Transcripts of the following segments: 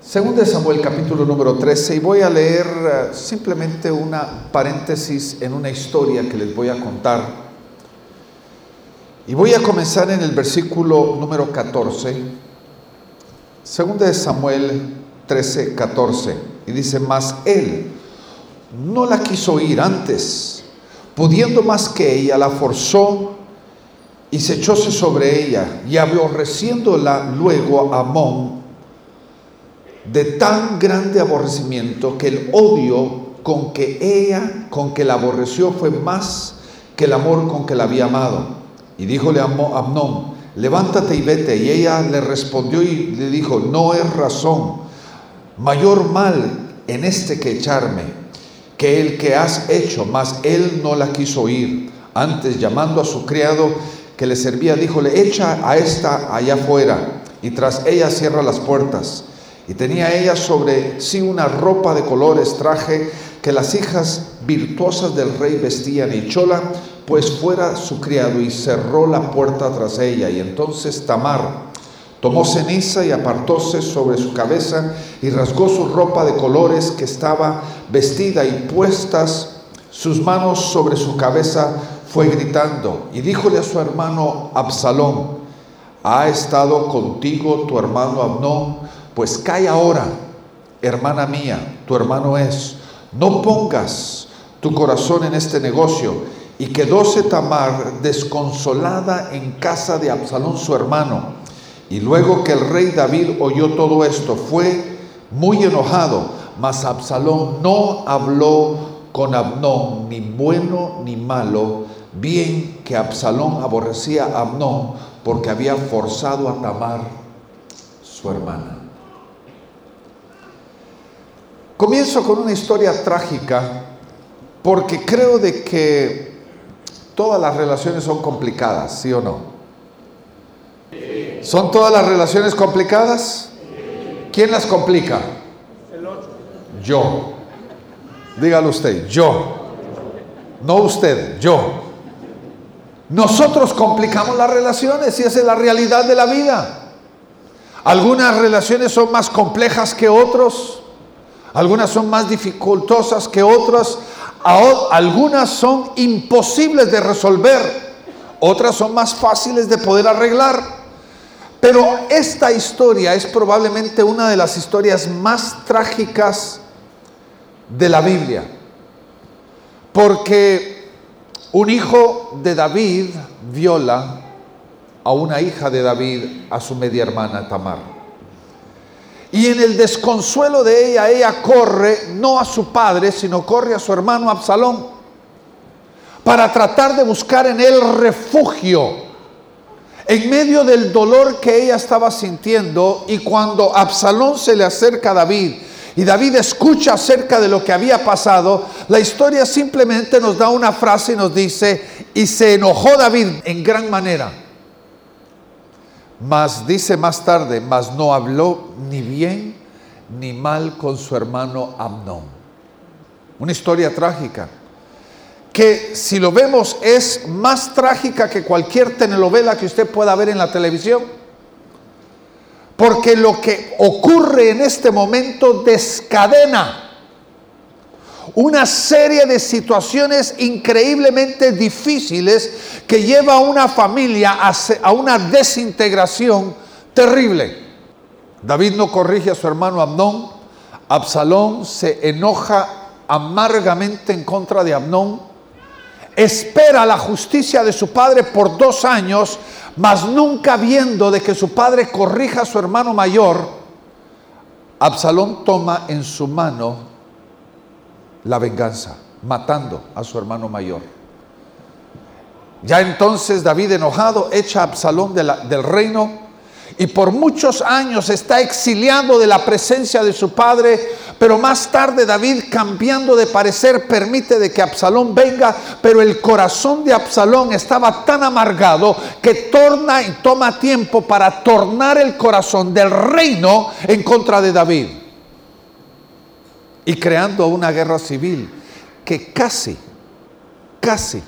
Según de Samuel capítulo número 13 y voy a leer eh, simplemente una paréntesis en una historia que les voy a contar. Y voy a comenzar en el versículo número 14. Según de Samuel 13, 14. Y dice, mas él no la quiso ir antes, pudiendo más que ella, la forzó y se echóse sobre ella y aborreciéndola luego Amón de tan grande aborrecimiento que el odio con que ella, con que la aborreció, fue más que el amor con que la había amado. Y díjole a Amnón, levántate y vete. Y ella le respondió y le dijo, no es razón, mayor mal en este que echarme, que el que has hecho, mas él no la quiso oír. Antes, llamando a su criado que le servía, díjole, echa a esta allá afuera, y tras ella cierra las puertas. Y tenía ella sobre sí una ropa de colores, traje que las hijas virtuosas del rey vestían, y chola pues fuera su criado y cerró la puerta tras ella. Y entonces Tamar tomó ceniza y apartóse sobre su cabeza y rasgó su ropa de colores que estaba vestida y puestas sus manos sobre su cabeza fue gritando y díjole a su hermano Absalón, ¿ha estado contigo tu hermano Abnón? Pues cae ahora, hermana mía, tu hermano es. No pongas tu corazón en este negocio. Y quedóse Tamar desconsolada en casa de Absalón su hermano. Y luego que el rey David oyó todo esto, fue muy enojado, mas Absalón no habló con Abnón, ni bueno ni malo, bien que Absalón aborrecía a Abnón porque había forzado a Tamar, su hermana. Comienzo con una historia trágica porque creo de que todas las relaciones son complicadas, ¿sí o no? ¿Son todas las relaciones complicadas? ¿Quién las complica? Yo. Dígalo usted, yo. No usted, yo. Nosotros complicamos las relaciones y esa es la realidad de la vida. Algunas relaciones son más complejas que otros. Algunas son más dificultosas que otras, algunas son imposibles de resolver, otras son más fáciles de poder arreglar. Pero esta historia es probablemente una de las historias más trágicas de la Biblia, porque un hijo de David viola a una hija de David, a su media hermana Tamar. Y en el desconsuelo de ella, ella corre no a su padre, sino corre a su hermano Absalón para tratar de buscar en él refugio en medio del dolor que ella estaba sintiendo. Y cuando Absalón se le acerca a David y David escucha acerca de lo que había pasado, la historia simplemente nos da una frase y nos dice, y se enojó David en gran manera mas dice más tarde, mas no habló ni bien ni mal con su hermano Amnón. Una historia trágica, que si lo vemos es más trágica que cualquier telenovela que usted pueda ver en la televisión. Porque lo que ocurre en este momento descadena una serie de situaciones increíblemente difíciles que lleva a una familia a, una desintegración terrible. David no corrige a su hermano Amnón, Absalón se enoja amargamente en contra de Amnón, espera la justicia de su padre por dos años, mas nunca viendo de que su padre corrija a su hermano mayor, Absalón toma en su mano la venganza, matando a su hermano mayor. Ya entonces David enojado echa a Absalón del reino y por muchos años está exiliado de la presencia de su padre, pero más tarde David cambiando de parecer permite de que Absalón venga, pero el corazón de Absalón estaba tan amargado que torna y toma tiempo para tornar el corazón del reino en contra de David y creando una guerra civil que casi, casi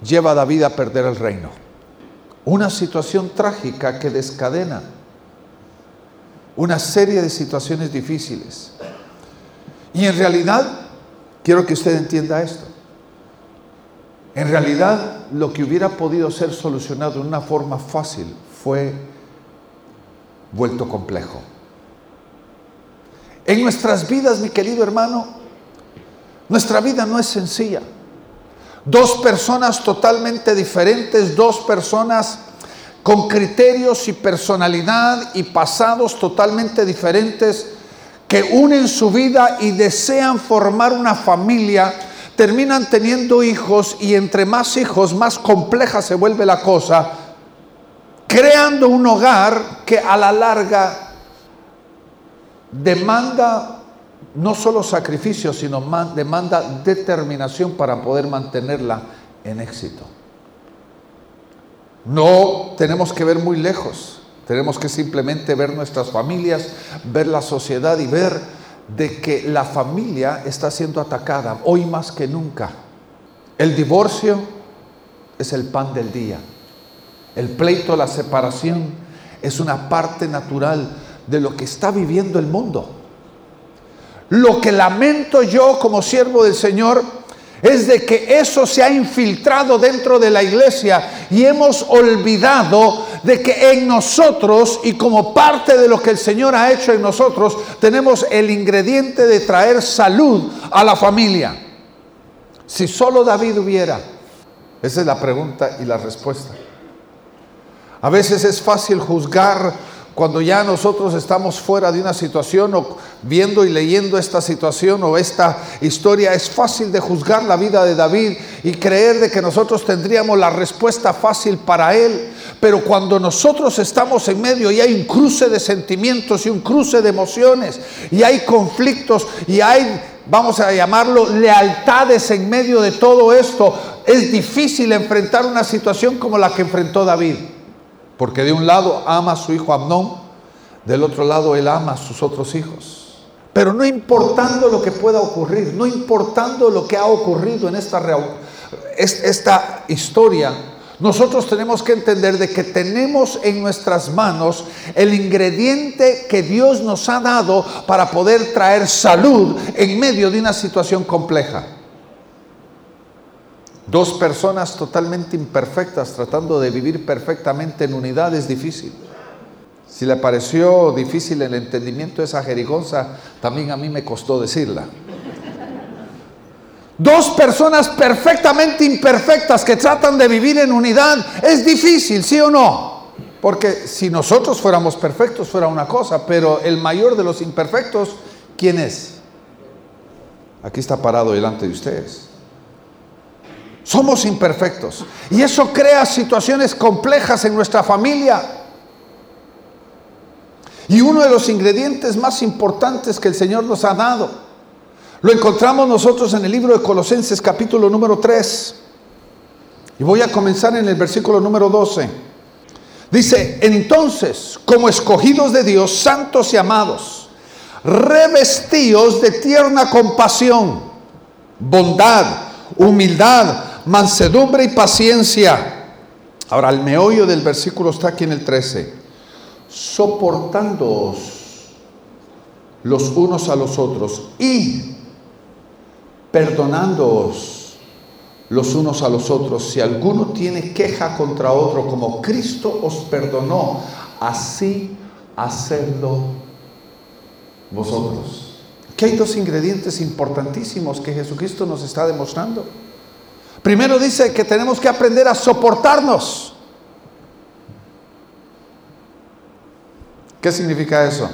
lleva a David a perder el reino. Una situación trágica que descadena una serie de situaciones difíciles. Y en realidad, quiero que usted entienda esto. En realidad, lo que hubiera podido ser solucionado de una forma fácil fue vuelto complejo. En nuestras vidas, mi querido hermano, nuestra vida no es sencilla. Dos personas totalmente diferentes, dos personas con criterios y personalidad y pasados totalmente diferentes que unen su vida y desean formar una familia, terminan teniendo hijos y entre más hijos más compleja se vuelve la cosa, creando un hogar que a la larga demanda no solo sacrificio, sino demanda determinación para poder mantenerla en éxito. No tenemos que ver muy lejos, tenemos que simplemente ver nuestras familias, ver la sociedad y ver de que la familia está siendo atacada hoy más que nunca. El divorcio es el pan del día. El pleito, la separación es una parte natural de lo que está viviendo el mundo. Lo que lamento yo como siervo del Señor es de que eso se ha infiltrado dentro de la iglesia y hemos olvidado de que en nosotros y como parte de lo que el Señor ha hecho en nosotros tenemos el ingrediente de traer salud a la familia. Si solo David hubiera, esa es la pregunta y la respuesta. A veces es fácil juzgar cuando ya nosotros estamos fuera de una situación o viendo y leyendo esta situación o esta historia, es fácil de juzgar la vida de David y creer de que nosotros tendríamos la respuesta fácil para él. Pero cuando nosotros estamos en medio y hay un cruce de sentimientos y un cruce de emociones y hay conflictos y hay, vamos a llamarlo, lealtades en medio de todo esto, es difícil enfrentar una situación como la que enfrentó David. Porque de un lado ama a su hijo Amnón, del otro lado él ama a sus otros hijos. Pero no importando lo que pueda ocurrir, no importando lo que ha ocurrido en esta, esta historia, nosotros tenemos que entender de que tenemos en nuestras manos el ingrediente que Dios nos ha dado para poder traer salud en medio de una situación compleja. Dos personas totalmente imperfectas tratando de vivir perfectamente en unidad es difícil. Si le pareció difícil el entendimiento de esa jerigonza, también a mí me costó decirla. Dos personas perfectamente imperfectas que tratan de vivir en unidad es difícil, ¿sí o no? Porque si nosotros fuéramos perfectos fuera una cosa, pero el mayor de los imperfectos, ¿quién es? Aquí está parado delante de ustedes. Somos imperfectos. Y eso crea situaciones complejas en nuestra familia. Y uno de los ingredientes más importantes que el Señor nos ha dado, lo encontramos nosotros en el libro de Colosenses capítulo número 3. Y voy a comenzar en el versículo número 12. Dice, entonces, como escogidos de Dios, santos y amados, revestidos de tierna compasión, bondad, humildad, mansedumbre y paciencia. Ahora, el meollo del versículo está aquí en el 13. Soportándoos los unos a los otros y perdonándoos los unos a los otros. Si alguno tiene queja contra otro, como Cristo os perdonó, así hacedlo vosotros. Aquí hay dos ingredientes importantísimos que Jesucristo nos está demostrando. Primero dice que tenemos que aprender a soportarnos. ¿Qué significa eso?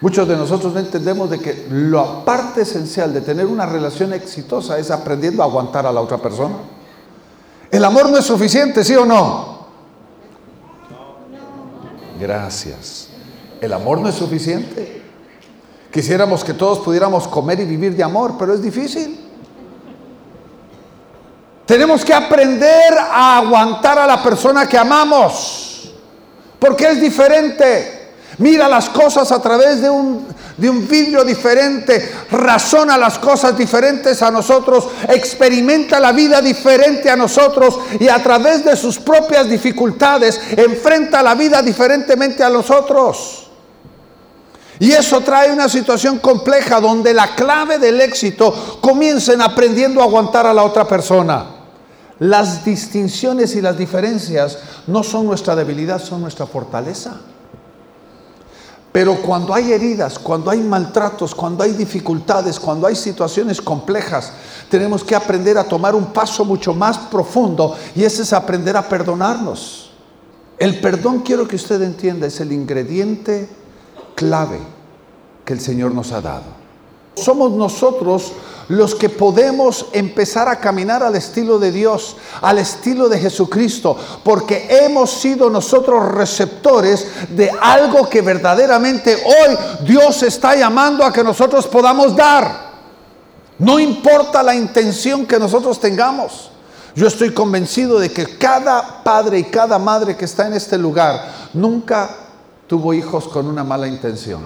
Muchos de nosotros no entendemos de que la parte esencial de tener una relación exitosa es aprendiendo a aguantar a la otra persona. El amor no es suficiente, ¿sí o no? Gracias. El amor no es suficiente. Quisiéramos que todos pudiéramos comer y vivir de amor, pero es difícil. Tenemos que aprender a aguantar a la persona que amamos, porque es diferente. Mira las cosas a través de un, vidrio diferente, razona las cosas diferentes a nosotros, experimenta la vida diferente a nosotros y a través de sus propias dificultades enfrenta la vida diferentemente a nosotros. Y eso trae una situación compleja donde la clave del éxito comienza en aprendiendo a aguantar a la otra persona. Las distinciones y las diferencias no son nuestra debilidad, son nuestra fortaleza. Pero cuando hay heridas, cuando hay maltratos, cuando hay dificultades, cuando hay situaciones complejas, tenemos que aprender a tomar un paso mucho más profundo y ese es aprender a perdonarnos. El perdón, quiero que usted entienda, es el ingrediente clave que el Señor nos ha dado. Somos nosotros los que podemos empezar a caminar al estilo de Dios, al estilo de Jesucristo, porque hemos sido nosotros receptores de algo que verdaderamente hoy Dios está llamando a que nosotros podamos dar. No importa la intención que nosotros tengamos. Yo estoy convencido de que cada padre y cada madre que está en este lugar nunca tuvo hijos con una mala intención.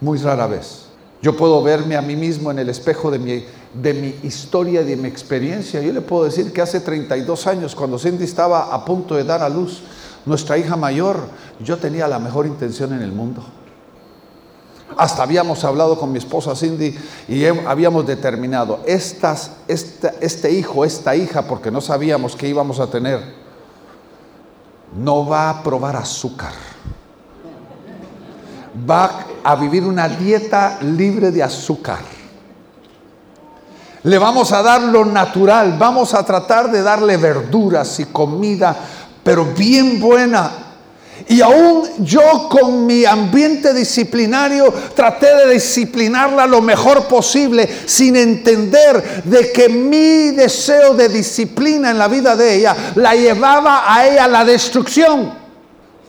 Muy rara vez. Yo puedo verme a mí mismo en el espejo de mi, de mi historia, de mi experiencia. Yo le puedo decir que hace 32 años, cuando Cindy estaba a punto de dar a luz, nuestra hija mayor, yo tenía la mejor intención en el mundo. Hasta habíamos hablado con mi esposa Cindy y habíamos determinado, este hijo, esta hija, porque no sabíamos qué íbamos a tener, no va a probar azúcar va a vivir una dieta libre de azúcar. Le vamos a dar lo natural, vamos a tratar de darle verduras y comida, pero bien buena. Y aún yo con mi ambiente disciplinario traté de disciplinarla lo mejor posible sin entender de que mi deseo de disciplina en la vida de ella la llevaba a ella a la destrucción.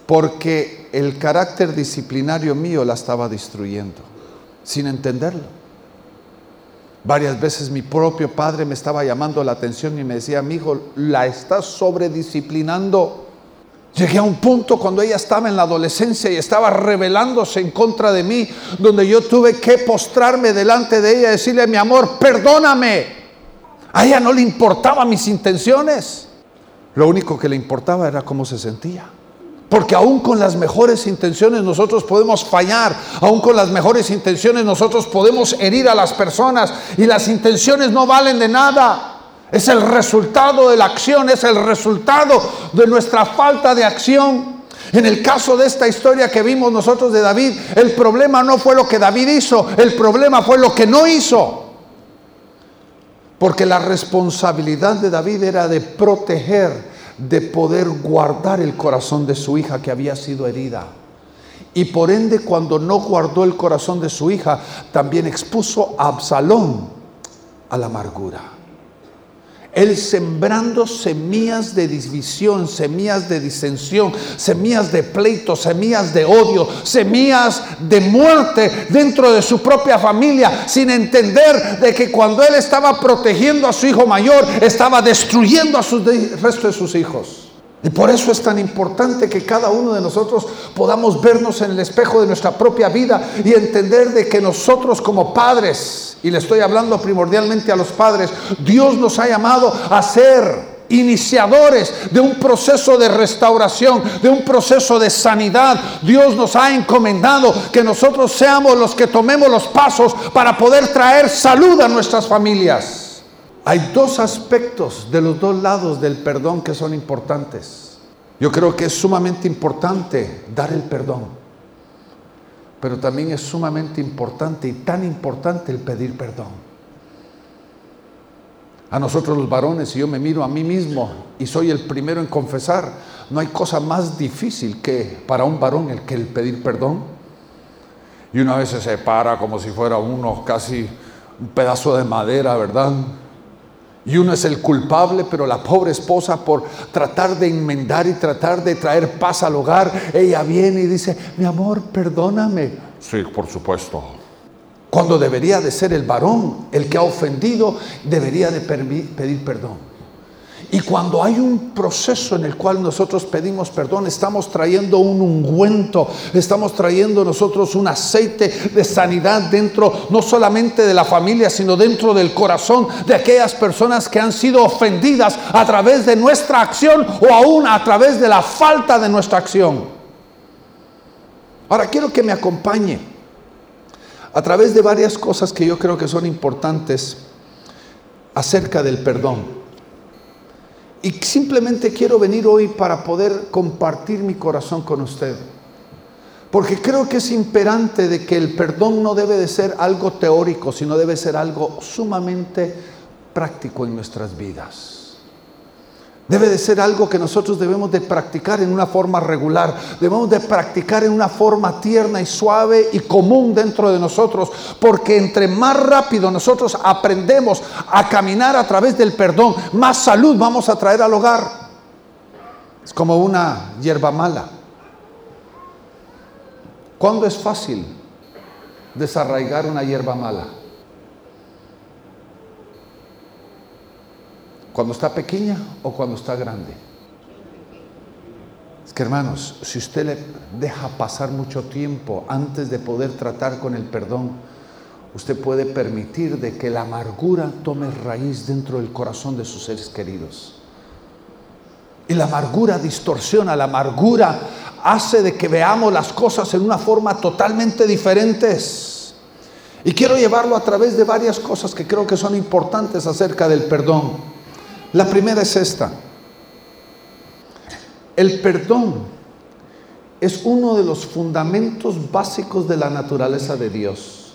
Porque el carácter disciplinario mío la estaba destruyendo, sin entenderlo. Varias veces mi propio padre me estaba llamando la atención y me decía, mi hijo, la estás sobredisciplinando. Llegué a un punto cuando ella estaba en la adolescencia y estaba rebelándose en contra de mí, donde yo tuve que postrarme delante de ella y decirle, mi amor, perdóname. A ella no le importaban mis intenciones. Lo único que le importaba era cómo se sentía. Porque aún con las mejores intenciones nosotros podemos fallar, aún con las mejores intenciones nosotros podemos herir a las personas y las intenciones no valen de nada. Es el resultado de la acción, es el resultado de nuestra falta de acción. En el caso de esta historia que vimos nosotros de David, el problema no fue lo que David hizo, el problema fue lo que no hizo. Porque la responsabilidad de David era de proteger de poder guardar el corazón de su hija que había sido herida. Y por ende, cuando no guardó el corazón de su hija, también expuso a Absalón a la amargura. Él sembrando semillas de división, semillas de disensión, semillas de pleito, semillas de odio, semillas de muerte dentro de su propia familia, sin entender de que cuando él estaba protegiendo a su hijo mayor, estaba destruyendo a su resto de sus hijos. Y por eso es tan importante que cada uno de nosotros podamos vernos en el espejo de nuestra propia vida y entender de que nosotros como padres, y le estoy hablando primordialmente a los padres, Dios nos ha llamado a ser iniciadores de un proceso de restauración, de un proceso de sanidad. Dios nos ha encomendado que nosotros seamos los que tomemos los pasos para poder traer salud a nuestras familias. Hay dos aspectos de los dos lados del perdón que son importantes. Yo creo que es sumamente importante dar el perdón, pero también es sumamente importante y tan importante el pedir perdón. A nosotros los varones, si yo me miro a mí mismo y soy el primero en confesar, no hay cosa más difícil que para un varón el que el pedir perdón. Y una vez se separa como si fuera uno casi un pedazo de madera, ¿verdad? Y uno es el culpable, pero la pobre esposa por tratar de enmendar y tratar de traer paz al hogar, ella viene y dice, mi amor, perdóname. Sí, por supuesto. Cuando debería de ser el varón el que ha ofendido, debería de pedir perdón. Y cuando hay un proceso en el cual nosotros pedimos perdón, estamos trayendo un ungüento, estamos trayendo nosotros un aceite de sanidad dentro, no solamente de la familia, sino dentro del corazón de aquellas personas que han sido ofendidas a través de nuestra acción o aún a través de la falta de nuestra acción. Ahora quiero que me acompañe a través de varias cosas que yo creo que son importantes acerca del perdón. Y simplemente quiero venir hoy para poder compartir mi corazón con usted. Porque creo que es imperante de que el perdón no debe de ser algo teórico, sino debe ser algo sumamente práctico en nuestras vidas. Debe de ser algo que nosotros debemos de practicar en una forma regular. Debemos de practicar en una forma tierna y suave y común dentro de nosotros. Porque entre más rápido nosotros aprendemos a caminar a través del perdón, más salud vamos a traer al hogar. Es como una hierba mala. ¿Cuándo es fácil desarraigar una hierba mala? ¿Cuando está pequeña o cuando está grande? Es que hermanos, si usted le deja pasar mucho tiempo antes de poder tratar con el perdón, usted puede permitir de que la amargura tome raíz dentro del corazón de sus seres queridos. Y la amargura distorsiona, la amargura hace de que veamos las cosas en una forma totalmente diferentes. Y quiero llevarlo a través de varias cosas que creo que son importantes acerca del perdón. La primera es esta. El perdón es uno de los fundamentos básicos de la naturaleza de Dios.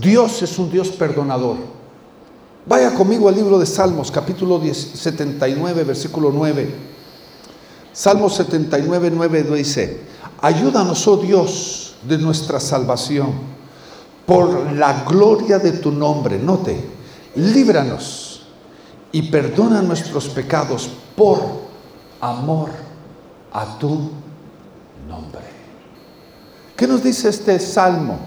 Dios es un Dios perdonador. Vaya conmigo al libro de Salmos, capítulo 79, versículo 9. Salmos 79, 9 dice, ayúdanos, oh Dios, de nuestra salvación, por la gloria de tu nombre. Note, líbranos y perdona nuestros pecados por amor a tu nombre. ¿Qué nos dice este salmo?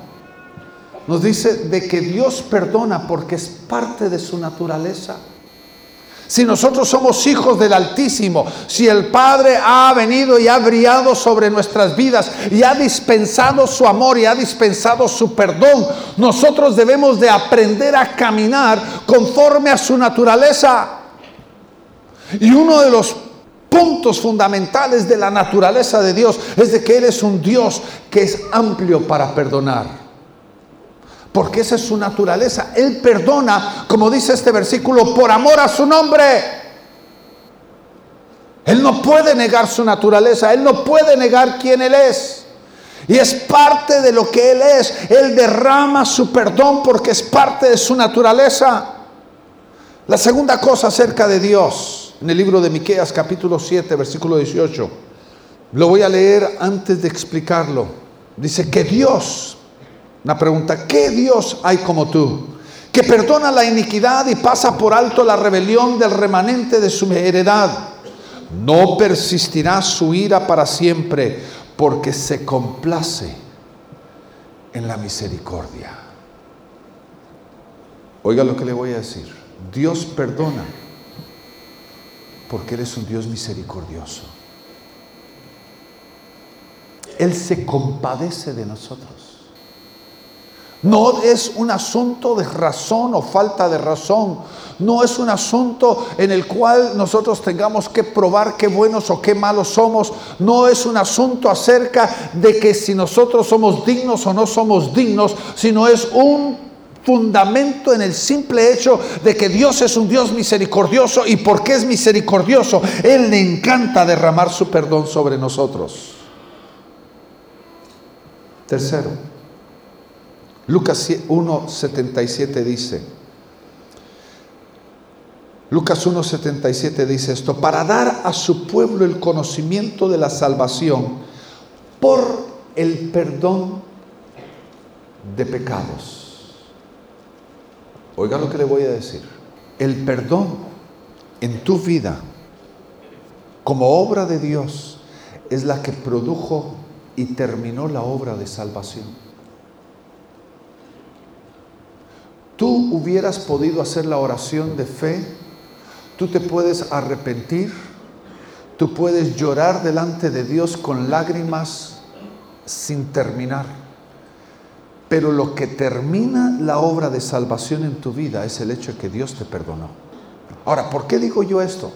Nos dice de que Dios perdona porque es parte de su naturaleza. Si nosotros somos hijos del Altísimo, si el Padre ha venido y ha brillado sobre nuestras vidas y ha dispensado su amor y ha dispensado su perdón, nosotros debemos de aprender a caminar conforme a su naturaleza. Y uno de los puntos fundamentales de la naturaleza de Dios es de que Él es un Dios que es amplio para perdonar porque esa es su naturaleza. Él perdona, como dice este versículo, por amor a su nombre. Él no puede negar su naturaleza, Él no puede negar quién Él es. Y es parte de lo que Él es. Él derrama su perdón porque es parte de su naturaleza. La segunda cosa acerca de Dios, en el libro de Miqueas capítulo 7, versículo 18. Lo voy a leer antes de explicarlo. Dice que Dios una pregunta, ¿qué Dios hay como tú? Que perdona la iniquidad y pasa por alto la rebelión del remanente de su heredad. No persistirá su ira para siempre, porque se complace en la misericordia. Oiga lo que le voy a decir. Dios perdona porque Él es un Dios misericordioso. Él se compadece de nosotros. No es un asunto de razón o falta de razón. No es un asunto en el cual nosotros tengamos que probar qué buenos o qué malos somos. No es un asunto acerca de que si nosotros somos dignos o no somos dignos, sino es un fundamento en el simple hecho de que Dios es un Dios misericordioso y porque es misericordioso, Él le encanta derramar su perdón sobre nosotros. Tercero, Lucas 1.77 dice, Lucas 1.77 dice esto, para dar a su pueblo el conocimiento de la salvación por el perdón de pecados. Oiga lo que le voy a decir. El perdón en tu vida como obra de Dios es la que produjo y terminó la obra de salvación. Tú hubieras podido hacer la oración de fe tú te puedes arrepentir, tú puedes llorar delante de Dios con lágrimas sin terminar. Pero lo que termina la obra de salvación en tu vida es el hecho de que Dios te perdonó. Ahora, ¿por qué digo yo esto?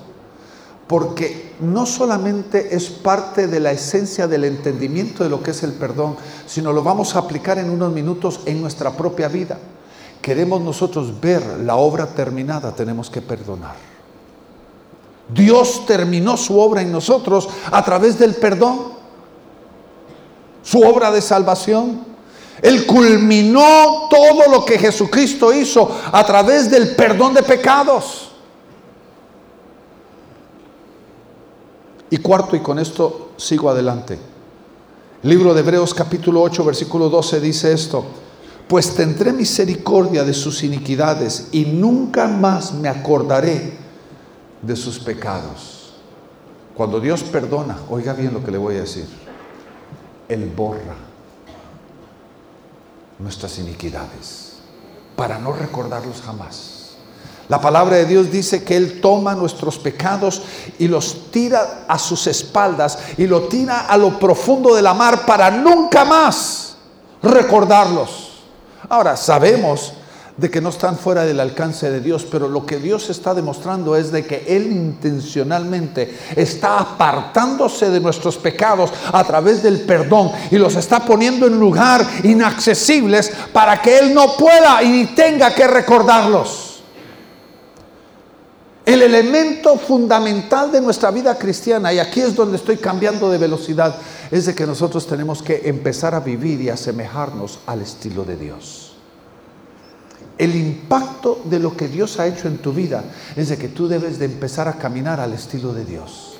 Porque no solamente es parte de la esencia del entendimiento de lo que es el perdón, sino lo vamos a aplicar en unos minutos en nuestra propia vida. Queremos nosotros ver la obra terminada, tenemos que perdonar. Dios terminó su obra en nosotros a través del perdón, su obra de salvación. Él culminó todo lo que Jesucristo hizo a través del perdón de pecados. Y cuarto, y con esto sigo adelante. libro de Hebreos capítulo 8, versículo 12 dice esto, pues tendré misericordia de sus iniquidades y nunca más me acordaré de sus pecados. Cuando Dios perdona, oiga bien lo que le voy a decir, Él borra nuestras iniquidades para no recordarlos jamás. La palabra de Dios dice que Él toma nuestros pecados y los tira a sus espaldas y lo tira a lo profundo de la mar para nunca más recordarlos. Ahora, sabemos de que no están fuera del alcance de Dios, pero lo que Dios está demostrando es de que Él intencionalmente está apartándose de nuestros pecados a través del perdón y los está poniendo en lugar inaccesibles para que Él no pueda y tenga que recordarlos. El elemento fundamental de nuestra vida cristiana, y aquí es donde estoy cambiando de velocidad, es de que nosotros tenemos que empezar a vivir y asemejarnos al estilo de Dios. El impacto de lo que Dios ha hecho en tu vida es de que tú debes de empezar a caminar al estilo de Dios.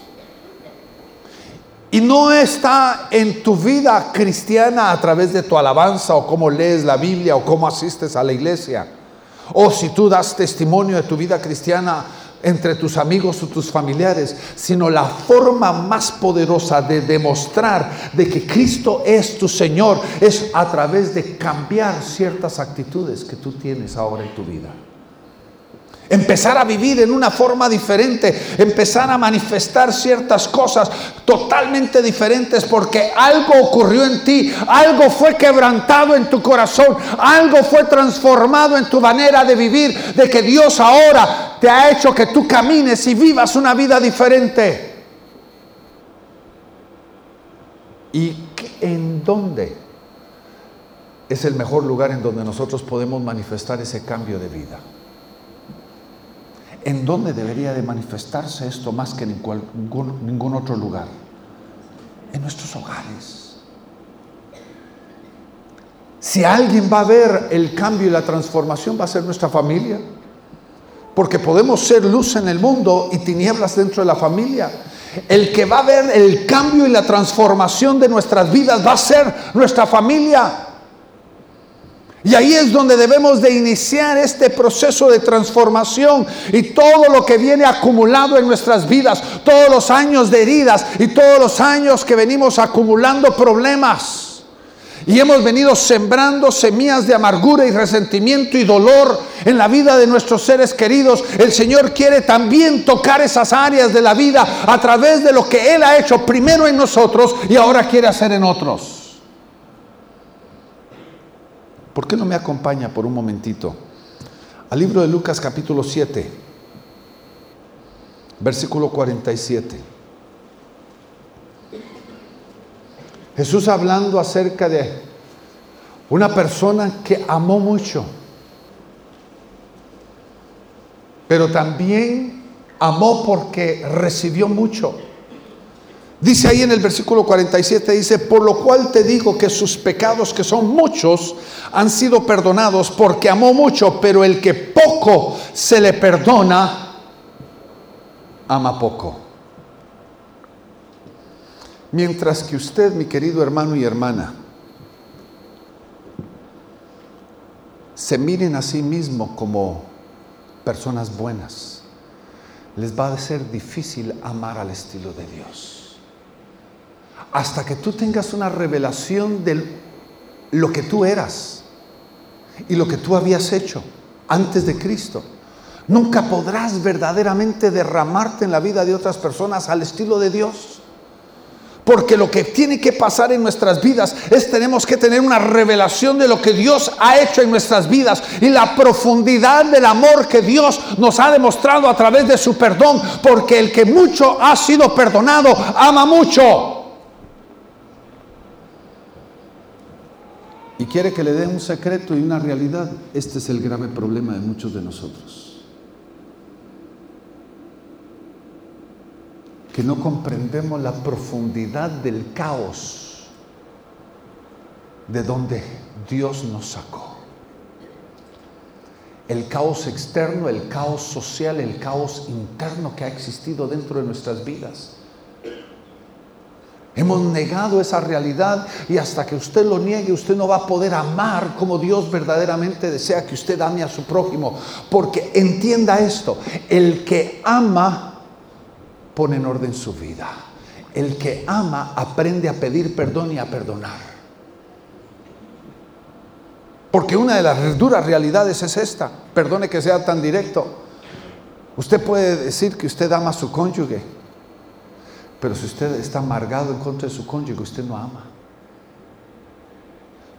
Y no está en tu vida cristiana a través de tu alabanza o cómo lees la Biblia o cómo asistes a la iglesia. O si tú das testimonio de tu vida cristiana entre tus amigos o tus familiares, sino la forma más poderosa de demostrar de que Cristo es tu Señor es a través de cambiar ciertas actitudes que tú tienes ahora en tu vida. Empezar a vivir en una forma diferente, empezar a manifestar ciertas cosas totalmente diferentes porque algo ocurrió en ti, algo fue quebrantado en tu corazón, algo fue transformado en tu manera de vivir, de que Dios ahora te ha hecho que tú camines y vivas una vida diferente. ¿Y en dónde es el mejor lugar en donde nosotros podemos manifestar ese cambio de vida? ¿En dónde debería de manifestarse esto más que en ningún, otro lugar? En nuestros hogares. Si alguien va a ver el cambio y la transformación, va a ser nuestra familia. Porque podemos ser luz en el mundo y tinieblas dentro de la familia. El que va a ver el cambio y la transformación de nuestras vidas va a ser nuestra familia. Y ahí es donde debemos de iniciar este proceso de transformación y todo lo que viene acumulado en nuestras vidas, todos los años de heridas y todos los años que venimos acumulando problemas. Y hemos venido sembrando semillas de amargura y resentimiento y dolor en la vida de nuestros seres queridos. El Señor quiere también tocar esas áreas de la vida a través de lo que Él ha hecho primero en nosotros y ahora quiere hacer en otros. ¿Por qué no me acompaña por un momentito al libro de Lucas capítulo 7, versículo 47? Jesús hablando acerca de una persona que amó mucho, pero también amó porque recibió mucho. Dice ahí en el versículo 47, dice, por lo cual te digo que sus pecados, que son muchos, han sido perdonados porque amó mucho, pero el que poco se le perdona, ama poco. Mientras que usted, mi querido hermano y hermana, se miren a sí mismo como personas buenas, les va a ser difícil amar al estilo de Dios hasta que tú tengas una revelación de lo que tú eras y lo que tú habías hecho antes de Cristo. Nunca podrás verdaderamente derramarte en la vida de otras personas al estilo de Dios. Porque lo que tiene que pasar en nuestras vidas es tenemos que tener una revelación de lo que Dios ha hecho en nuestras vidas y la profundidad del amor que Dios nos ha demostrado a través de su perdón. Porque el que mucho ha sido perdonado ama mucho. Y quiere que le dé un secreto y una realidad. Este es el grave problema de muchos de nosotros. que no comprendemos la profundidad del caos de donde Dios nos sacó. El caos externo, el caos social, el caos interno que ha existido dentro de nuestras vidas. Hemos negado esa realidad y hasta que usted lo niegue, usted no va a poder amar como Dios verdaderamente desea que usted ame a su prójimo. Porque entienda esto, el que ama pone en orden su vida. El que ama aprende a pedir perdón y a perdonar. Porque una de las duras realidades es esta. Perdone que sea tan directo. Usted puede decir que usted ama a su cónyuge, pero si usted está amargado en contra de su cónyuge, usted no ama.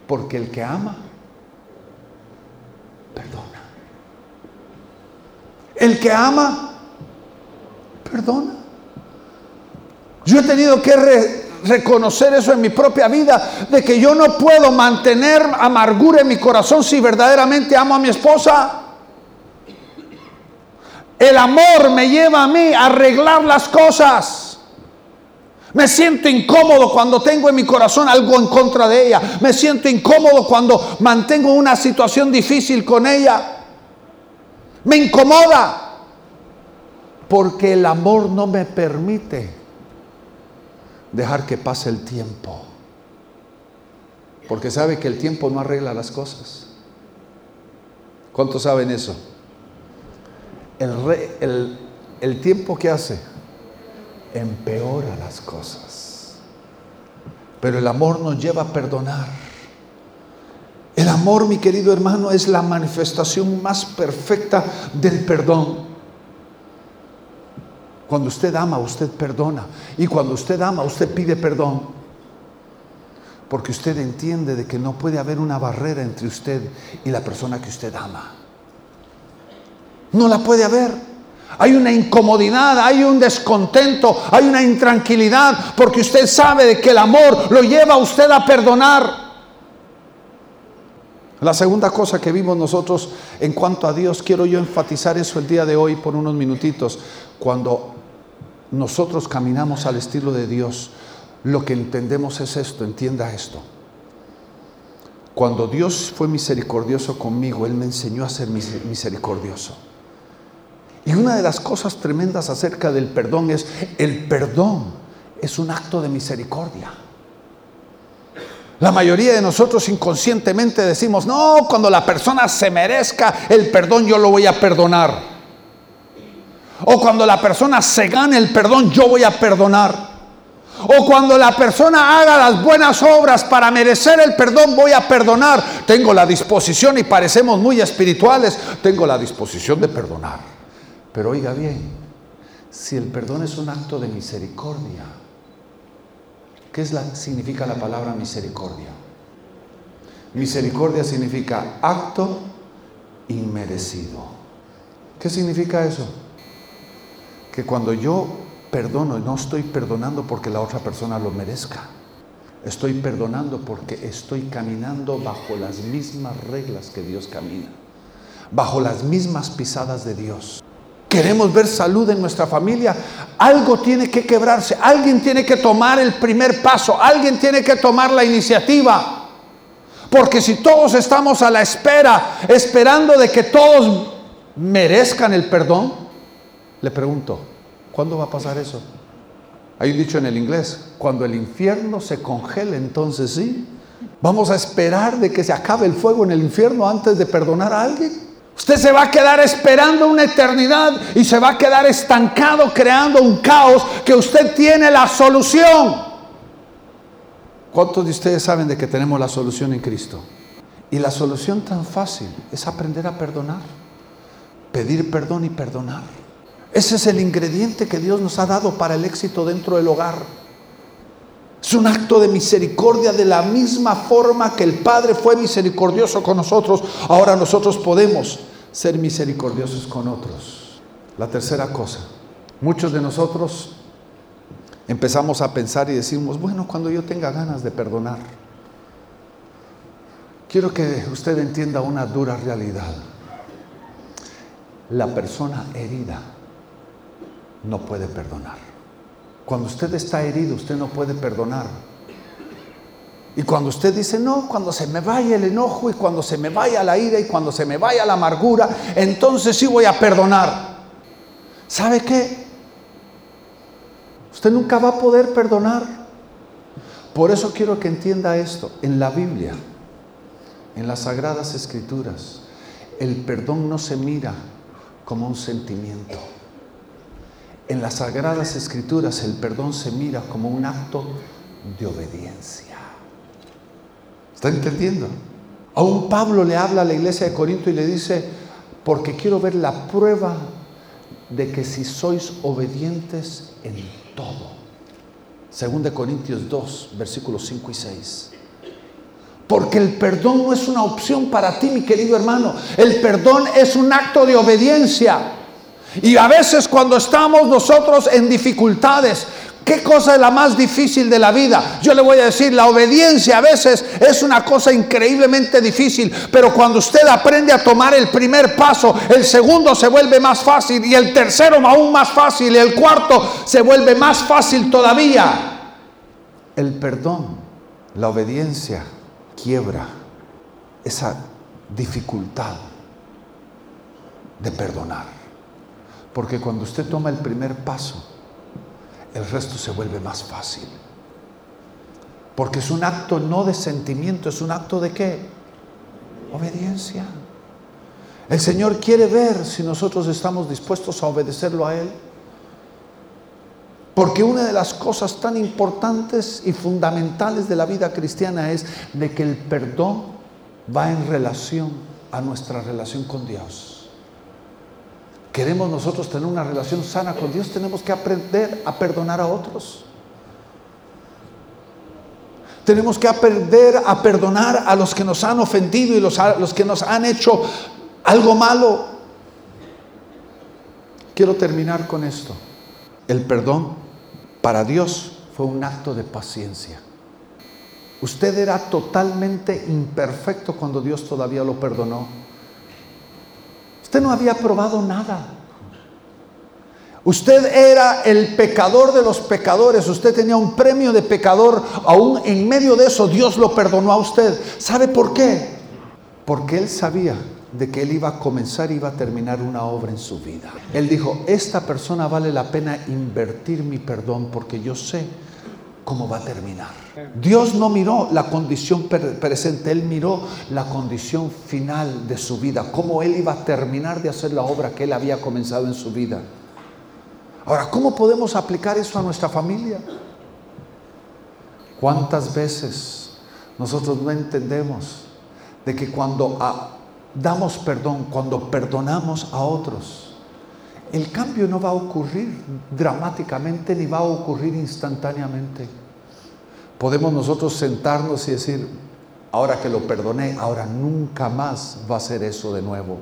Porque el que ama, perdona. El que ama, perdona. Yo he tenido que reconocer eso en mi propia vida, de que yo no puedo mantener amargura en mi corazón si verdaderamente amo a mi esposa. El amor me lleva a mí a arreglar las cosas. Me siento incómodo cuando tengo en mi corazón algo en contra de ella. Me siento incómodo cuando mantengo una situación difícil con ella. Me incomoda. Porque el amor no me permite dejar que pase el tiempo. Porque sabe que el tiempo no arregla las cosas. ¿Cuántos saben eso? El, el tiempo que hace empeora las cosas. Pero el amor nos lleva a perdonar. El amor, mi querido hermano, es la manifestación más perfecta del perdón. Cuando usted ama, usted perdona. Y cuando usted ama, usted pide perdón. Porque usted entiende de que no puede haber una barrera entre usted y la persona que usted ama. No la puede haber. Hay una incomodidad, hay un descontento, hay una intranquilidad, porque usted sabe de que el amor lo lleva a usted a perdonar. La segunda cosa que vimos nosotros en cuanto a Dios, quiero yo enfatizar eso el día de hoy por unos minutitos, cuando nosotros caminamos al estilo de Dios, lo que entendemos es esto, entienda esto. Cuando Dios fue misericordioso conmigo, Él me enseñó a ser misericordioso. Y una de las cosas tremendas acerca del perdón es, el perdón es un acto de misericordia. La mayoría de nosotros inconscientemente decimos, no, cuando la persona se merezca el perdón, yo lo voy a perdonar. O cuando la persona se gane el perdón, yo voy a perdonar. O cuando la persona haga las buenas obras para merecer el perdón, voy a perdonar. Tengo la disposición y parecemos muy espirituales. Tengo la disposición de perdonar. Pero oiga bien, si el perdón es un acto de misericordia, ¿qué es la, significa la palabra misericordia? Misericordia significa acto inmerecido. ¿Qué significa eso? que cuando yo perdono, no estoy perdonando porque la otra persona lo merezca. Estoy perdonando porque estoy caminando bajo las mismas reglas que Dios camina, bajo las mismas pisadas de Dios. Queremos ver salud en nuestra familia. Algo tiene que quebrarse. Alguien tiene que tomar el primer paso. Alguien tiene que tomar la iniciativa. Porque si todos estamos a la espera, esperando de que todos merezcan el perdón, le pregunto, ¿cuándo va a pasar eso? Hay un dicho en el inglés, cuando el infierno se congele, entonces sí. Vamos a esperar de que se acabe el fuego en el infierno antes de perdonar a alguien. Usted se va a quedar esperando una eternidad y se va a quedar estancado creando un caos que usted tiene la solución. ¿Cuántos de ustedes saben de que tenemos la solución en Cristo? Y la solución tan fácil es aprender a perdonar. pedir perdón y perdonar. Ese es el ingrediente que Dios nos ha dado para el éxito dentro del hogar. Es un acto de misericordia de la misma forma que el Padre fue misericordioso con nosotros. Ahora nosotros podemos ser misericordiosos con otros. La tercera cosa, muchos de nosotros empezamos a pensar y decimos, bueno, cuando yo tenga ganas de perdonar, quiero que usted entienda una dura realidad. La persona herida no puede perdonar. Cuando usted está herido, usted no puede perdonar. Y cuando usted dice, no, cuando se me vaya el enojo y cuando se me vaya la ira y cuando se me vaya la amargura, entonces sí voy a perdonar. ¿Sabe qué? Usted nunca va a poder perdonar. Por eso quiero que entienda esto. En la Biblia, en las Sagradas Escrituras, el perdón no se mira como un sentimiento. En las sagradas escrituras el perdón se mira como un acto de obediencia. ¿Está entendiendo? Aún Pablo le habla a la iglesia de Corinto y le dice, porque quiero ver la prueba de que si sois obedientes en todo. Según de Corintios 2, versículos 5 y 6. Porque el perdón no es una opción para ti, mi querido hermano. El perdón es un acto de obediencia. Y a veces cuando estamos nosotros en dificultades, ¿Qué cosa es la más difícil de la vida? Yo le voy a decir, la obediencia a veces es una cosa increíblemente difícil, pero cuando usted aprende a tomar el primer paso, el segundo se vuelve más fácil y el tercero aún más fácil y el cuarto se vuelve más fácil todavía. El perdón, la obediencia quiebra esa dificultad de perdonar. Porque cuando usted toma el primer paso, el resto se vuelve más fácil. Porque es un acto no de sentimiento, es un acto de qué? Obediencia. El Señor quiere ver si nosotros estamos dispuestos a obedecerlo a Él. Porque una de las cosas tan importantes y fundamentales de la vida cristiana es de que el perdón va en relación a nuestra relación con Dios queremos nosotros tener una relación sana con Dios, tenemos que aprender a perdonar a otros. Tenemos que aprender a perdonar a los que nos han ofendido y los, los que nos han hecho algo malo. Quiero terminar con esto. El perdón para Dios fue un acto de paciencia. Usted era totalmente imperfecto cuando Dios todavía lo perdonó. Usted no había probado nada. Usted era el pecador de los pecadores. Usted tenía un premio de pecador. Aún en medio de eso Dios lo perdonó a usted. ¿Sabe por qué? Porque Él sabía de que Él iba a comenzar y iba a terminar una obra en su vida. Él dijo, esta persona vale la pena invertir mi perdón porque yo sé cómo va a terminar. Dios no miró la condición presente, Él miró la condición final de su vida, cómo Él iba a terminar de hacer la obra que Él había comenzado en su vida. Ahora, ¿cómo podemos aplicar eso a nuestra familia? ¿Cuántas veces nosotros no entendemos de que cuando damos perdón, cuando perdonamos a otros, el cambio no va a ocurrir dramáticamente ni va a ocurrir instantáneamente? Podemos nosotros sentarnos y decir, ahora que lo perdoné, ahora nunca más va a ser eso de nuevo.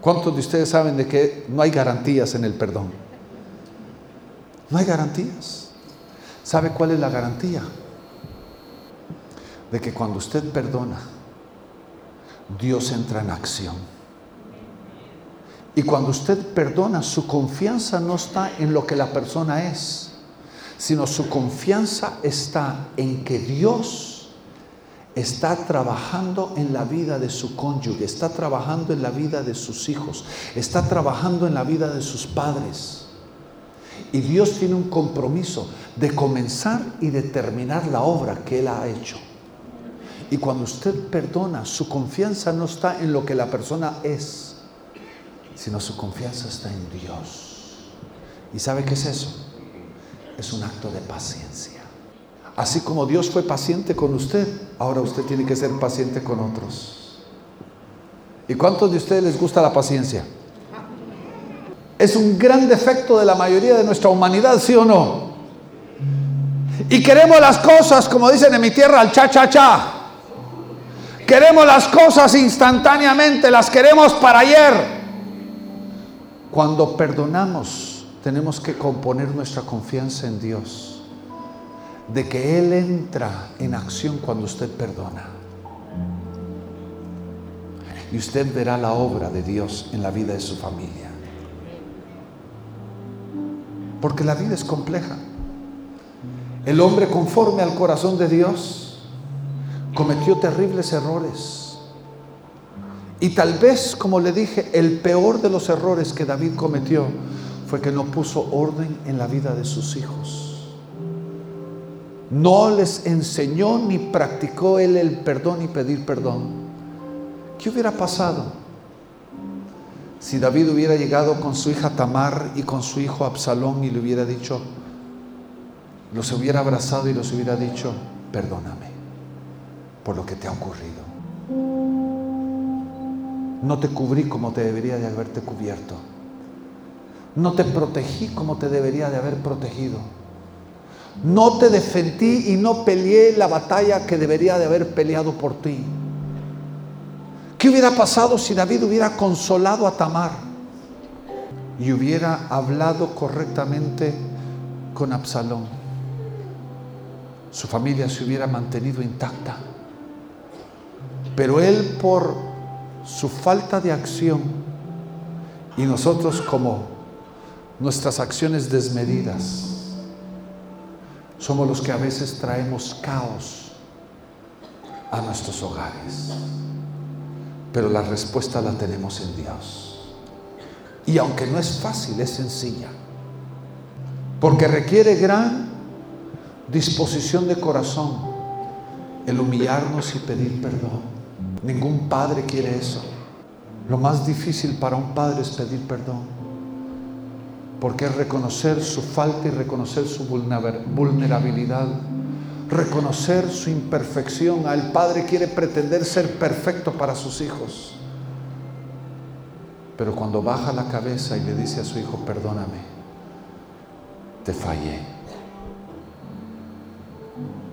¿Cuántos de ustedes saben de que no hay garantías en el perdón? No hay garantías. ¿Sabe cuál es la garantía? De que cuando usted perdona, Dios entra en acción. Y cuando usted perdona, su confianza no está en lo que la persona es sino su confianza está en que Dios está trabajando en la vida de su cónyuge, está trabajando en la vida de sus hijos, está trabajando en la vida de sus padres. Y Dios tiene un compromiso de comenzar y de terminar la obra que Él ha hecho. Y cuando usted perdona, su confianza no está en lo que la persona es, sino su confianza está en Dios. ¿Y sabe qué es eso? Es un acto de paciencia. Así como Dios fue paciente con usted, ahora usted tiene que ser paciente con otros. ¿Y cuántos de ustedes les gusta la paciencia? Es un gran defecto de la mayoría de nuestra humanidad, ¿sí o no? Y queremos las cosas, como dicen en mi tierra, al cha-cha-cha. Queremos las cosas instantáneamente, las queremos para ayer. Cuando perdonamos, tenemos que componer nuestra confianza en Dios, de que Él entra en acción cuando usted perdona. Y usted verá la obra de Dios en la vida de su familia. Porque la vida es compleja. El hombre conforme al corazón de Dios cometió terribles errores. Y tal vez, como le dije, el peor de los errores que David cometió fue que no puso orden en la vida de sus hijos. No les enseñó ni practicó él el perdón y pedir perdón. ¿Qué hubiera pasado si David hubiera llegado con su hija Tamar y con su hijo Absalón y le hubiera dicho, los hubiera abrazado y los hubiera dicho, perdóname por lo que te ha ocurrido? No te cubrí como te debería de haberte cubierto. No te protegí como te debería de haber protegido. No te defendí y no peleé la batalla que debería de haber peleado por ti. ¿Qué hubiera pasado si David hubiera consolado a Tamar y hubiera hablado correctamente con Absalón? Su familia se hubiera mantenido intacta. Pero él por su falta de acción y nosotros como nuestras acciones desmedidas, somos los que a veces traemos caos a nuestros hogares pero la respuesta la tenemos en Dios. Y aunque no es fácil, es sencilla, porque requiere gran disposición de corazón el humillarnos y pedir perdón. Ningún padre quiere eso. Lo más difícil para un padre es pedir perdón, porque es reconocer su falta y reconocer su vulnerabilidad reconocer su imperfección. El padre quiere pretender ser perfecto para sus hijos. Pero cuando baja la cabeza y le dice a su hijo, perdóname, te fallé,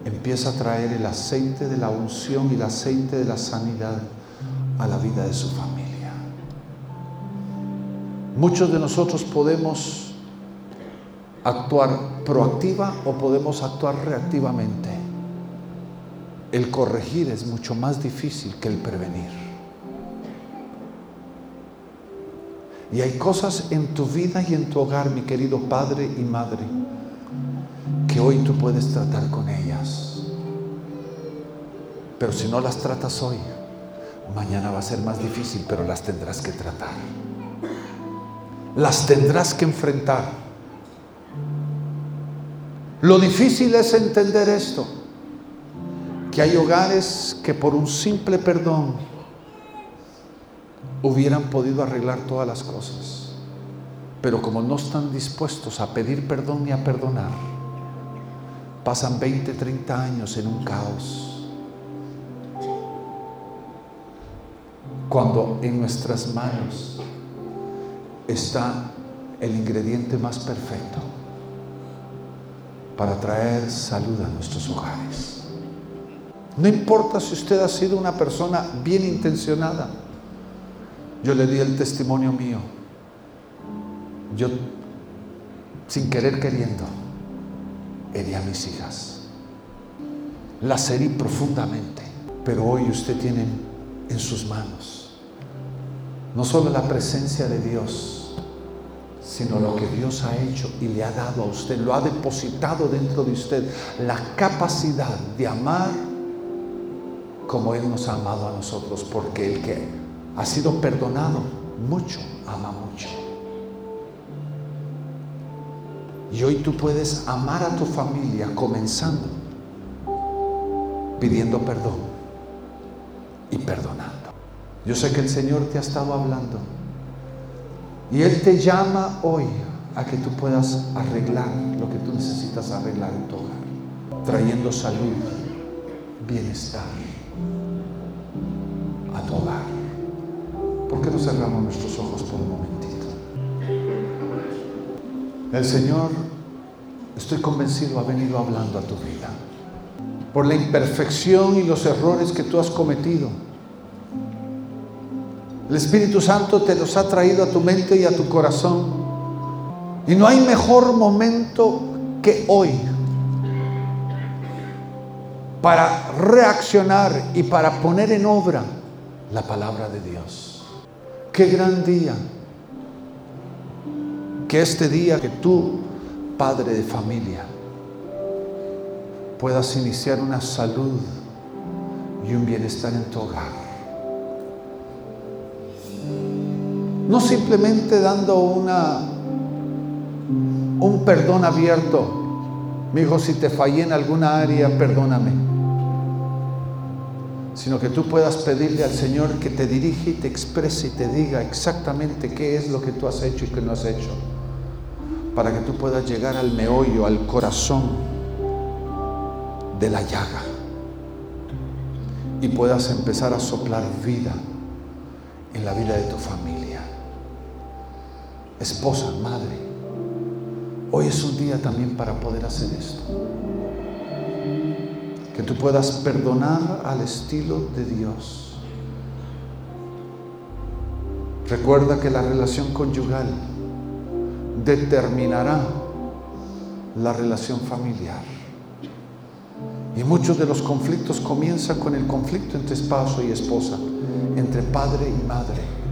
empieza a traer el aceite de la unción y el aceite de la sanidad a la vida de su familia. Muchos de nosotros podemos actuar proactiva o podemos actuar reactivamente. El corregir es mucho más difícil que el prevenir. Y hay cosas en tu vida y en tu hogar, mi querido padre y madre, que hoy tú puedes tratar con ellas. Pero si no las tratas hoy, mañana va a ser más difícil, pero las tendrás que tratar. Las tendrás que enfrentar lo difícil es entender esto, que hay hogares que por un simple perdón hubieran podido arreglar todas las cosas, pero como no están dispuestos a pedir perdón ni a perdonar, pasan 20, 30 años en un caos. Cuando en nuestras manos está el ingrediente más perfecto para traer salud a nuestros hogares. No importa si usted ha sido una persona bien intencionada. Yo le di el testimonio mío. Yo, sin querer queriendo, herí a mis hijas. Las herí profundamente. Pero hoy usted tiene en sus manos no solo la presencia de Dios, sino lo que Dios ha hecho y le ha dado a usted, lo ha depositado dentro de usted, la capacidad de amar como Él nos ha amado a nosotros, porque el que ha sido perdonado mucho, ama mucho. Y hoy tú puedes amar a tu familia comenzando pidiendo perdón y perdonando. Yo sé que el Señor te ha estado hablando y Él te llama hoy a que tú puedas arreglar lo que tú necesitas arreglar en tu hogar, trayendo salud, bienestar a tu hogar. ¿Por qué no cerramos nuestros ojos por un momentito? El Señor, estoy convencido, ha venido hablando a tu vida. Por la imperfección y los errores que tú has cometido. El Espíritu Santo te los ha traído a tu mente y a tu corazón. Y no hay mejor momento que hoy para reaccionar y para poner en obra la palabra de Dios. Qué gran día. Que este día que tú, padre de familia, puedas iniciar una salud y un bienestar en tu hogar. No simplemente dando una un perdón abierto. Mi hijo, si te fallé en alguna área, perdóname sino que tú puedas pedirle al Señor que te dirija y te exprese y te diga exactamente qué es lo que tú has hecho y qué no has hecho, para que tú puedas llegar al meollo, al corazón de la llaga y puedas empezar a soplar vida en la vida de tu familia. Esposa, madre, hoy es un día también para poder hacer esto que tú puedas perdonar al estilo de Dios. Recuerda que la relación conyugal determinará la relación familiar. Y muchos de los conflictos comienzan con el conflicto entre esposo y esposa, entre padre y madre.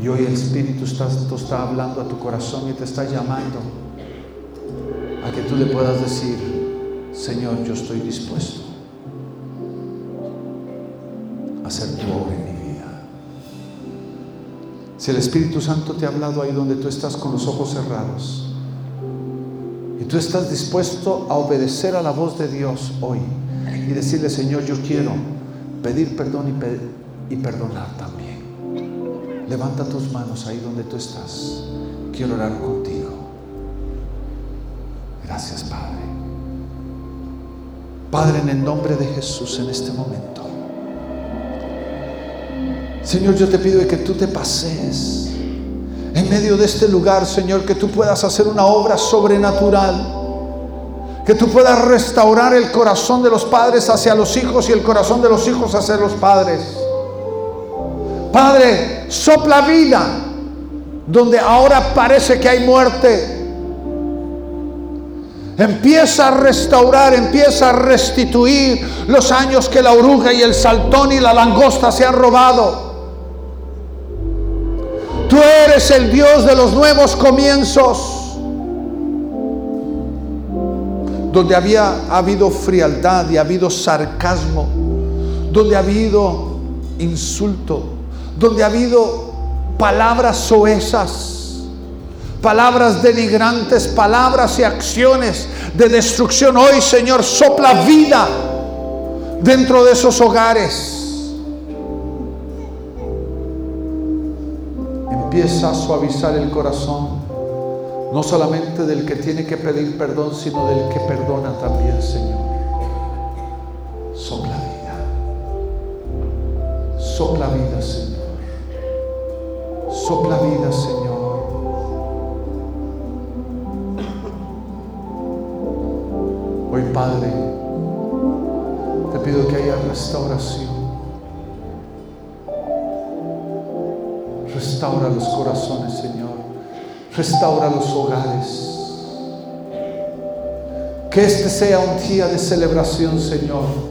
Y hoy el Espíritu Santo está hablando a tu corazón y te está llamando a que tú le puedas decir, Señor, yo estoy dispuesto a hacer tu obra en mi vida. Si el Espíritu Santo te ha hablado ahí donde tú estás con los ojos cerrados y tú estás dispuesto a obedecer a la voz de Dios hoy y decirle, Señor, yo quiero pedir perdón y, y perdonar también. Levanta tus manos ahí donde tú estás. Quiero orar contigo. Gracias, Padre. Padre, en el nombre de Jesús en este momento. Señor, yo te pido que tú te pases en medio de este lugar, Señor, que tú puedas hacer una obra sobrenatural. Que tú puedas restaurar el corazón de los padres hacia los hijos y el corazón de los hijos hacia los padres. Padre, sopla vida donde ahora parece que hay muerte. Empieza a restaurar, empieza a restituir los años que la oruga y el saltón y la langosta se han robado. Tú eres el Dios de los nuevos comienzos. Donde había habido frialdad y ha habido sarcasmo, donde ha habido insulto, donde ha habido palabras soezas palabras denigrantes, palabras y acciones de destrucción. Hoy, Señor, sopla vida dentro de esos hogares. Empieza a suavizar el corazón, no solamente del que tiene que pedir perdón, sino del que perdona también, Señor. Sopla vida. Sopla vida, Señor. Sopla vida, Señor. Hoy, Padre, te pido que haya restauración. Restaura los corazones, Señor. Restaura los hogares. Que este sea un día de celebración, Señor